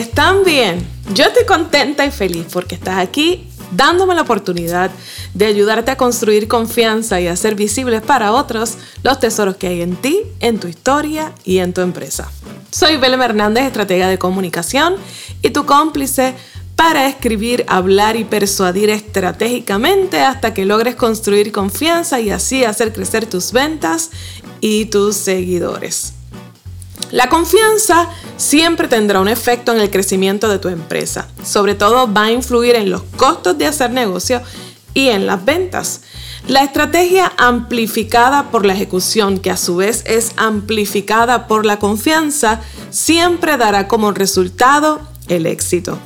Están bien. Yo estoy contenta y feliz porque estás aquí dándome la oportunidad de ayudarte a construir confianza y hacer visibles para otros los tesoros que hay en ti, en tu historia y en tu empresa. Soy Belém Hernández, estratega de comunicación y tu cómplice para escribir, hablar y persuadir estratégicamente hasta que logres construir confianza y así hacer crecer tus ventas y tus seguidores. La confianza siempre tendrá un efecto en el crecimiento de tu empresa. Sobre todo va a influir en los costos de hacer negocio y en las ventas. La estrategia amplificada por la ejecución, que a su vez es amplificada por la confianza, siempre dará como resultado el éxito.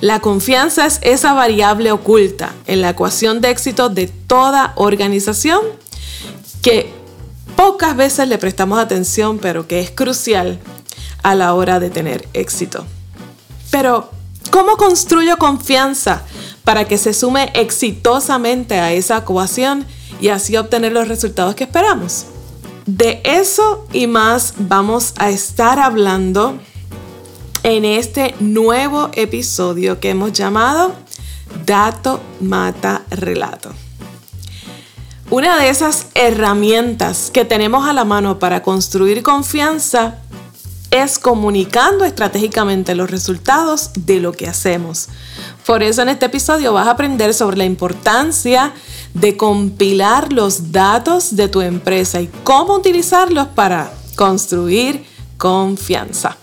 La confianza es esa variable oculta en la ecuación de éxito de toda organización que pocas veces le prestamos atención, pero que es crucial a la hora de tener éxito. Pero, ¿cómo construyo confianza para que se sume exitosamente a esa ecuación y así obtener los resultados que esperamos? De eso y más vamos a estar hablando en este nuevo episodio que hemos llamado Dato Mata Relato. Una de esas herramientas que tenemos a la mano para construir confianza es comunicando estratégicamente los resultados de lo que hacemos. Por eso en este episodio vas a aprender sobre la importancia de compilar los datos de tu empresa y cómo utilizarlos para construir confianza.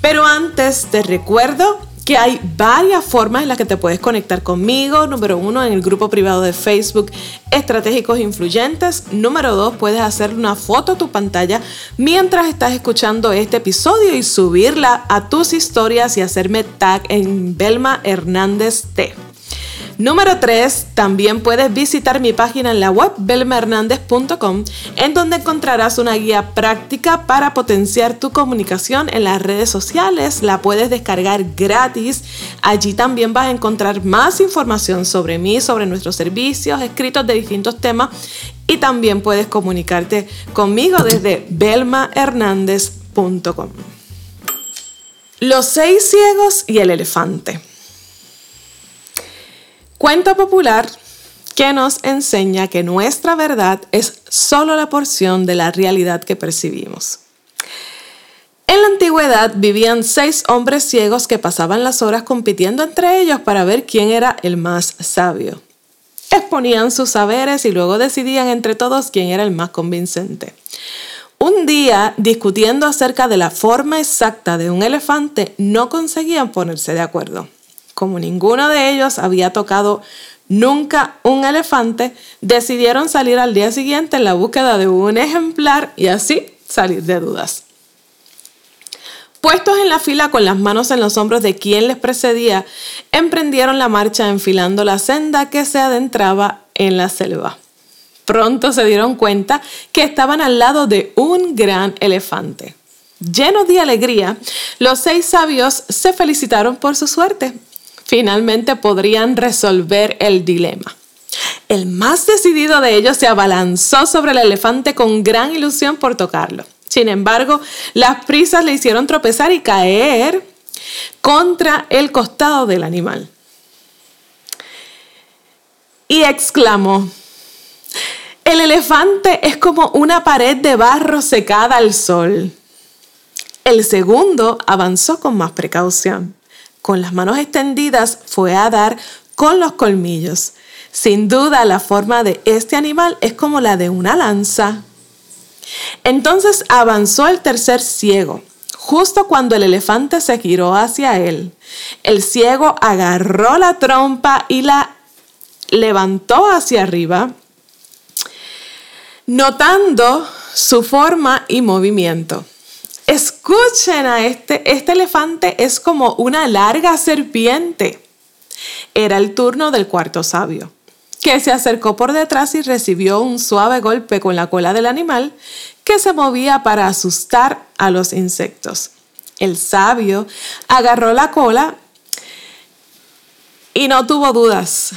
Pero antes te recuerdo que hay varias formas en las que te puedes conectar conmigo. Número uno, en el grupo privado de Facebook Estratégicos Influyentes. Número dos, puedes hacer una foto a tu pantalla mientras estás escuchando este episodio y subirla a tus historias y hacerme tag en Belma Hernández T. Número 3, también puedes visitar mi página en la web belmahernandez.com en donde encontrarás una guía práctica para potenciar tu comunicación en las redes sociales. La puedes descargar gratis. Allí también vas a encontrar más información sobre mí, sobre nuestros servicios, escritos de distintos temas y también puedes comunicarte conmigo desde belmahernandez.com. Los seis ciegos y el elefante. Cuento popular que nos enseña que nuestra verdad es solo la porción de la realidad que percibimos. En la antigüedad vivían seis hombres ciegos que pasaban las horas compitiendo entre ellos para ver quién era el más sabio. Exponían sus saberes y luego decidían entre todos quién era el más convincente. Un día, discutiendo acerca de la forma exacta de un elefante, no conseguían ponerse de acuerdo como ninguno de ellos había tocado nunca un elefante, decidieron salir al día siguiente en la búsqueda de un ejemplar y así salir de dudas. Puestos en la fila con las manos en los hombros de quien les precedía, emprendieron la marcha enfilando la senda que se adentraba en la selva. Pronto se dieron cuenta que estaban al lado de un gran elefante. Llenos de alegría, los seis sabios se felicitaron por su suerte finalmente podrían resolver el dilema. El más decidido de ellos se abalanzó sobre el elefante con gran ilusión por tocarlo. Sin embargo, las prisas le hicieron tropezar y caer contra el costado del animal. Y exclamó, el elefante es como una pared de barro secada al sol. El segundo avanzó con más precaución con las manos extendidas fue a dar con los colmillos. Sin duda la forma de este animal es como la de una lanza. Entonces avanzó el tercer ciego, justo cuando el elefante se giró hacia él. El ciego agarró la trompa y la levantó hacia arriba, notando su forma y movimiento. Escuchen a este, este elefante es como una larga serpiente. Era el turno del cuarto sabio, que se acercó por detrás y recibió un suave golpe con la cola del animal que se movía para asustar a los insectos. El sabio agarró la cola y no tuvo dudas.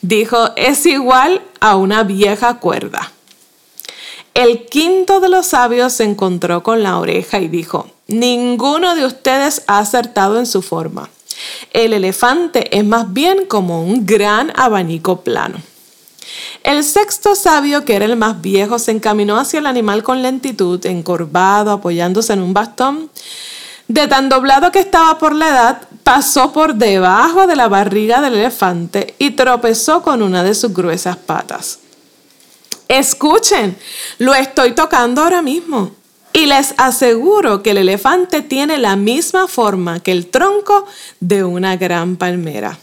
Dijo, es igual a una vieja cuerda. El quinto de los sabios se encontró con la oreja y dijo, ninguno de ustedes ha acertado en su forma. El elefante es más bien como un gran abanico plano. El sexto sabio, que era el más viejo, se encaminó hacia el animal con lentitud, encorvado, apoyándose en un bastón. De tan doblado que estaba por la edad, pasó por debajo de la barriga del elefante y tropezó con una de sus gruesas patas. Escuchen, lo estoy tocando ahora mismo. Y les aseguro que el elefante tiene la misma forma que el tronco de una gran palmera.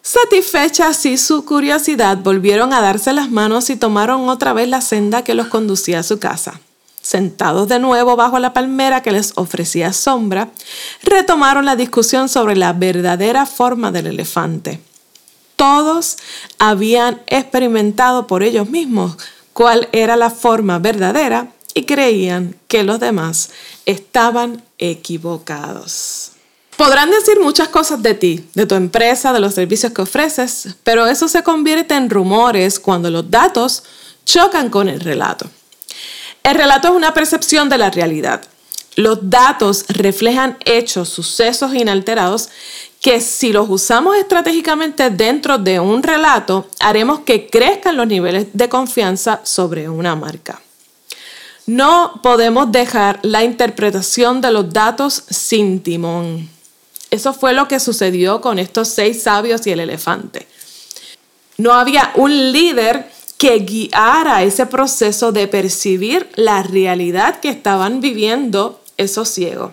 Satisfecha así su curiosidad, volvieron a darse las manos y tomaron otra vez la senda que los conducía a su casa. Sentados de nuevo bajo la palmera que les ofrecía sombra, retomaron la discusión sobre la verdadera forma del elefante. Todos habían experimentado por ellos mismos cuál era la forma verdadera y creían que los demás estaban equivocados. Podrán decir muchas cosas de ti, de tu empresa, de los servicios que ofreces, pero eso se convierte en rumores cuando los datos chocan con el relato. El relato es una percepción de la realidad. Los datos reflejan hechos, sucesos inalterados que si los usamos estratégicamente dentro de un relato, haremos que crezcan los niveles de confianza sobre una marca. No podemos dejar la interpretación de los datos sin timón. Eso fue lo que sucedió con estos seis sabios y el elefante. No había un líder que guiara ese proceso de percibir la realidad que estaban viviendo esos ciegos.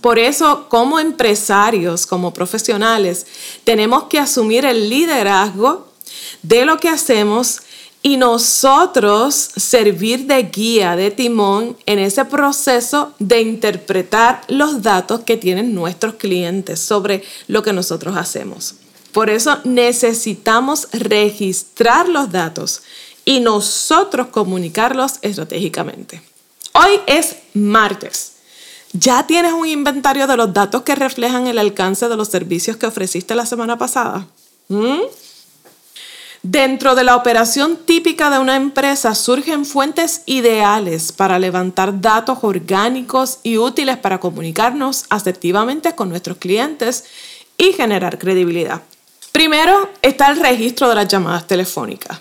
Por eso, como empresarios, como profesionales, tenemos que asumir el liderazgo de lo que hacemos y nosotros servir de guía, de timón en ese proceso de interpretar los datos que tienen nuestros clientes sobre lo que nosotros hacemos. Por eso necesitamos registrar los datos y nosotros comunicarlos estratégicamente. Hoy es martes. ¿Ya tienes un inventario de los datos que reflejan el alcance de los servicios que ofreciste la semana pasada? ¿Mm? Dentro de la operación típica de una empresa surgen fuentes ideales para levantar datos orgánicos y útiles para comunicarnos asertivamente con nuestros clientes y generar credibilidad. Primero está el registro de las llamadas telefónicas.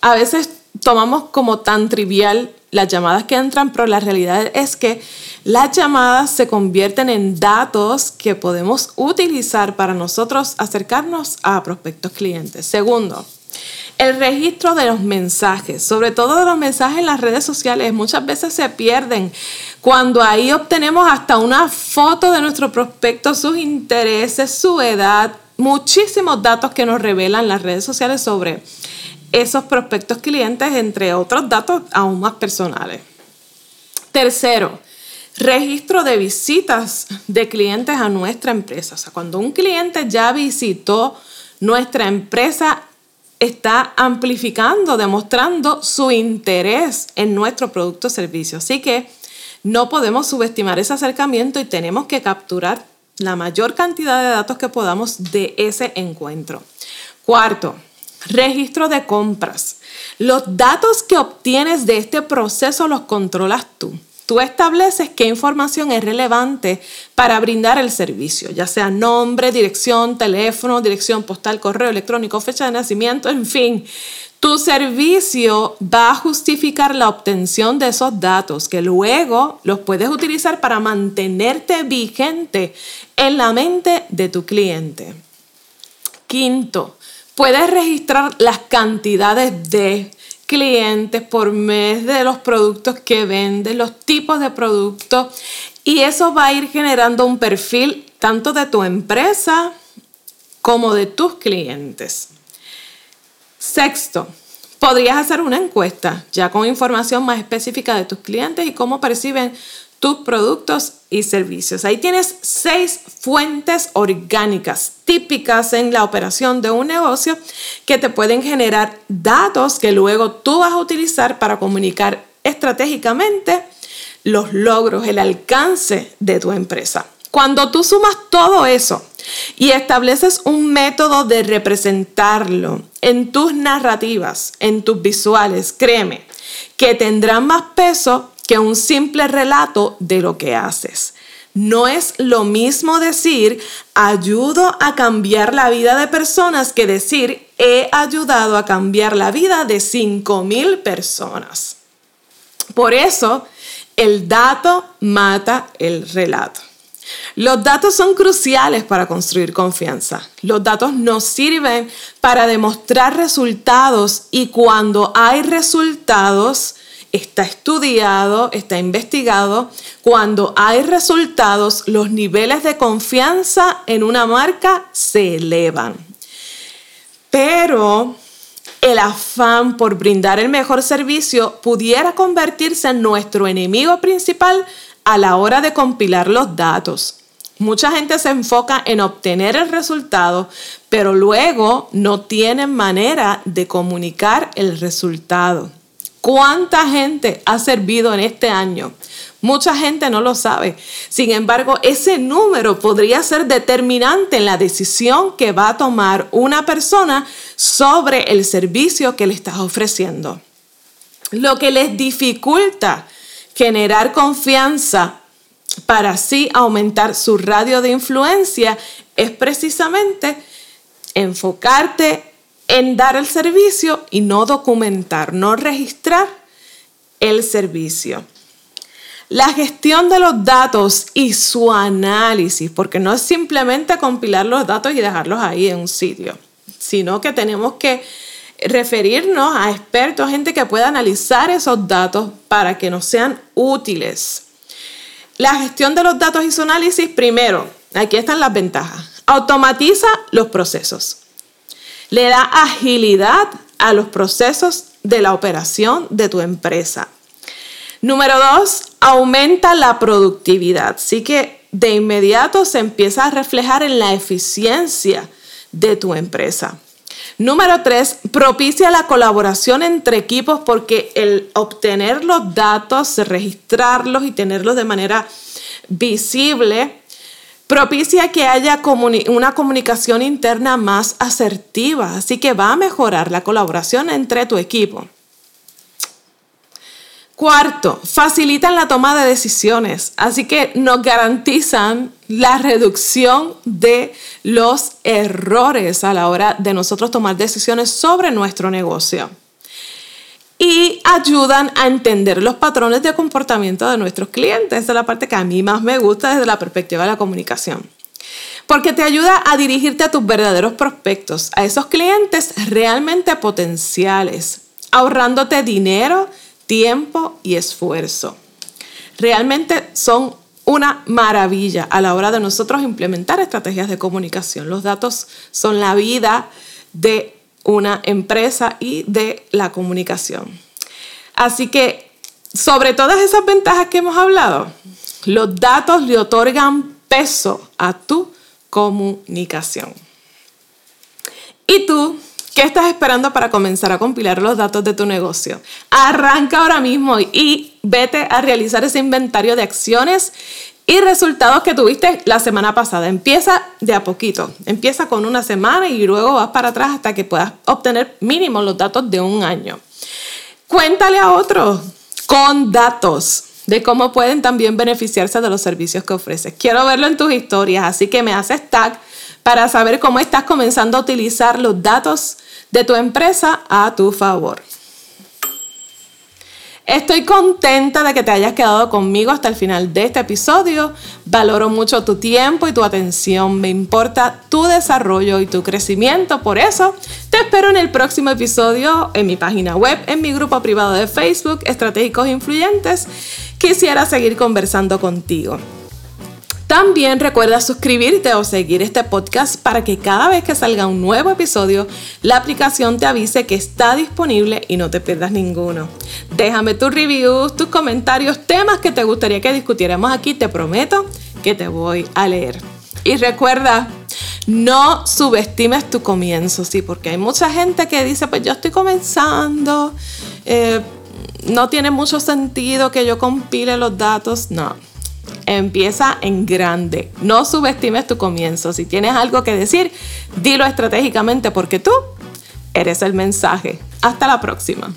A veces tomamos como tan trivial las llamadas que entran, pero la realidad es que las llamadas se convierten en datos que podemos utilizar para nosotros acercarnos a prospectos clientes. Segundo, el registro de los mensajes, sobre todo de los mensajes en las redes sociales, muchas veces se pierden cuando ahí obtenemos hasta una foto de nuestro prospecto, sus intereses, su edad, muchísimos datos que nos revelan las redes sociales sobre esos prospectos clientes, entre otros datos aún más personales. Tercero, registro de visitas de clientes a nuestra empresa. O sea, cuando un cliente ya visitó nuestra empresa, está amplificando, demostrando su interés en nuestro producto o servicio. Así que no podemos subestimar ese acercamiento y tenemos que capturar la mayor cantidad de datos que podamos de ese encuentro. Cuarto, registro de compras. Los datos que obtienes de este proceso los controlas tú. Tú estableces qué información es relevante para brindar el servicio, ya sea nombre, dirección, teléfono, dirección postal, correo electrónico, fecha de nacimiento, en fin. Tu servicio va a justificar la obtención de esos datos que luego los puedes utilizar para mantenerte vigente en la mente de tu cliente. Quinto, puedes registrar las cantidades de clientes por mes de los productos que vendes, los tipos de productos y eso va a ir generando un perfil tanto de tu empresa como de tus clientes. Sexto, podrías hacer una encuesta ya con información más específica de tus clientes y cómo perciben tus productos y servicios. Ahí tienes seis fuentes orgánicas típicas en la operación de un negocio que te pueden generar datos que luego tú vas a utilizar para comunicar estratégicamente los logros, el alcance de tu empresa. Cuando tú sumas todo eso y estableces un método de representarlo en tus narrativas, en tus visuales, créeme que tendrán más peso que un simple relato de lo que haces. No es lo mismo decir ayudo a cambiar la vida de personas que decir he ayudado a cambiar la vida de 5.000 personas. Por eso, el dato mata el relato. Los datos son cruciales para construir confianza. Los datos nos sirven para demostrar resultados y cuando hay resultados, está estudiado, está investigado, cuando hay resultados, los niveles de confianza en una marca se elevan. Pero el afán por brindar el mejor servicio pudiera convertirse en nuestro enemigo principal a la hora de compilar los datos. Mucha gente se enfoca en obtener el resultado, pero luego no tienen manera de comunicar el resultado. ¿Cuánta gente ha servido en este año? Mucha gente no lo sabe. Sin embargo, ese número podría ser determinante en la decisión que va a tomar una persona sobre el servicio que le estás ofreciendo. Lo que les dificulta generar confianza para así aumentar su radio de influencia es precisamente enfocarte en dar el servicio y no documentar, no registrar el servicio. La gestión de los datos y su análisis, porque no es simplemente compilar los datos y dejarlos ahí en un sitio, sino que tenemos que referirnos a expertos, gente que pueda analizar esos datos para que nos sean útiles. La gestión de los datos y su análisis, primero, aquí están las ventajas. Automatiza los procesos. Le da agilidad a los procesos de la operación de tu empresa. Número dos, aumenta la productividad. Así que de inmediato se empieza a reflejar en la eficiencia de tu empresa. Número tres, propicia la colaboración entre equipos porque el obtener los datos, registrarlos y tenerlos de manera visible propicia que haya una comunicación interna más asertiva, así que va a mejorar la colaboración entre tu equipo. Cuarto, facilitan la toma de decisiones, así que nos garantizan la reducción de los errores a la hora de nosotros tomar decisiones sobre nuestro negocio y ayudan a entender los patrones de comportamiento de nuestros clientes. Esa es la parte que a mí más me gusta desde la perspectiva de la comunicación. Porque te ayuda a dirigirte a tus verdaderos prospectos, a esos clientes realmente potenciales, ahorrándote dinero, tiempo y esfuerzo. Realmente son una maravilla a la hora de nosotros implementar estrategias de comunicación. Los datos son la vida de una empresa y de la comunicación. Así que sobre todas esas ventajas que hemos hablado, los datos le otorgan peso a tu comunicación. ¿Y tú qué estás esperando para comenzar a compilar los datos de tu negocio? Arranca ahora mismo y vete a realizar ese inventario de acciones y resultados que tuviste la semana pasada. Empieza de a poquito. Empieza con una semana y luego vas para atrás hasta que puedas obtener mínimo los datos de un año. Cuéntale a otros con datos de cómo pueden también beneficiarse de los servicios que ofreces. Quiero verlo en tus historias, así que me haces tag para saber cómo estás comenzando a utilizar los datos de tu empresa a tu favor. Estoy contenta de que te hayas quedado conmigo hasta el final de este episodio. Valoro mucho tu tiempo y tu atención. Me importa tu desarrollo y tu crecimiento. Por eso, te espero en el próximo episodio en mi página web, en mi grupo privado de Facebook, Estratégicos Influyentes. Quisiera seguir conversando contigo. También recuerda suscribirte o seguir este podcast para que cada vez que salga un nuevo episodio, la aplicación te avise que está disponible y no te pierdas ninguno. Déjame tus reviews, tus comentarios, temas que te gustaría que discutiéramos aquí. Te prometo que te voy a leer. Y recuerda, no subestimes tu comienzo, sí, porque hay mucha gente que dice, pues yo estoy comenzando, eh, no tiene mucho sentido que yo compile los datos. No Empieza en grande. No subestimes tu comienzo. Si tienes algo que decir, dilo estratégicamente porque tú eres el mensaje. Hasta la próxima.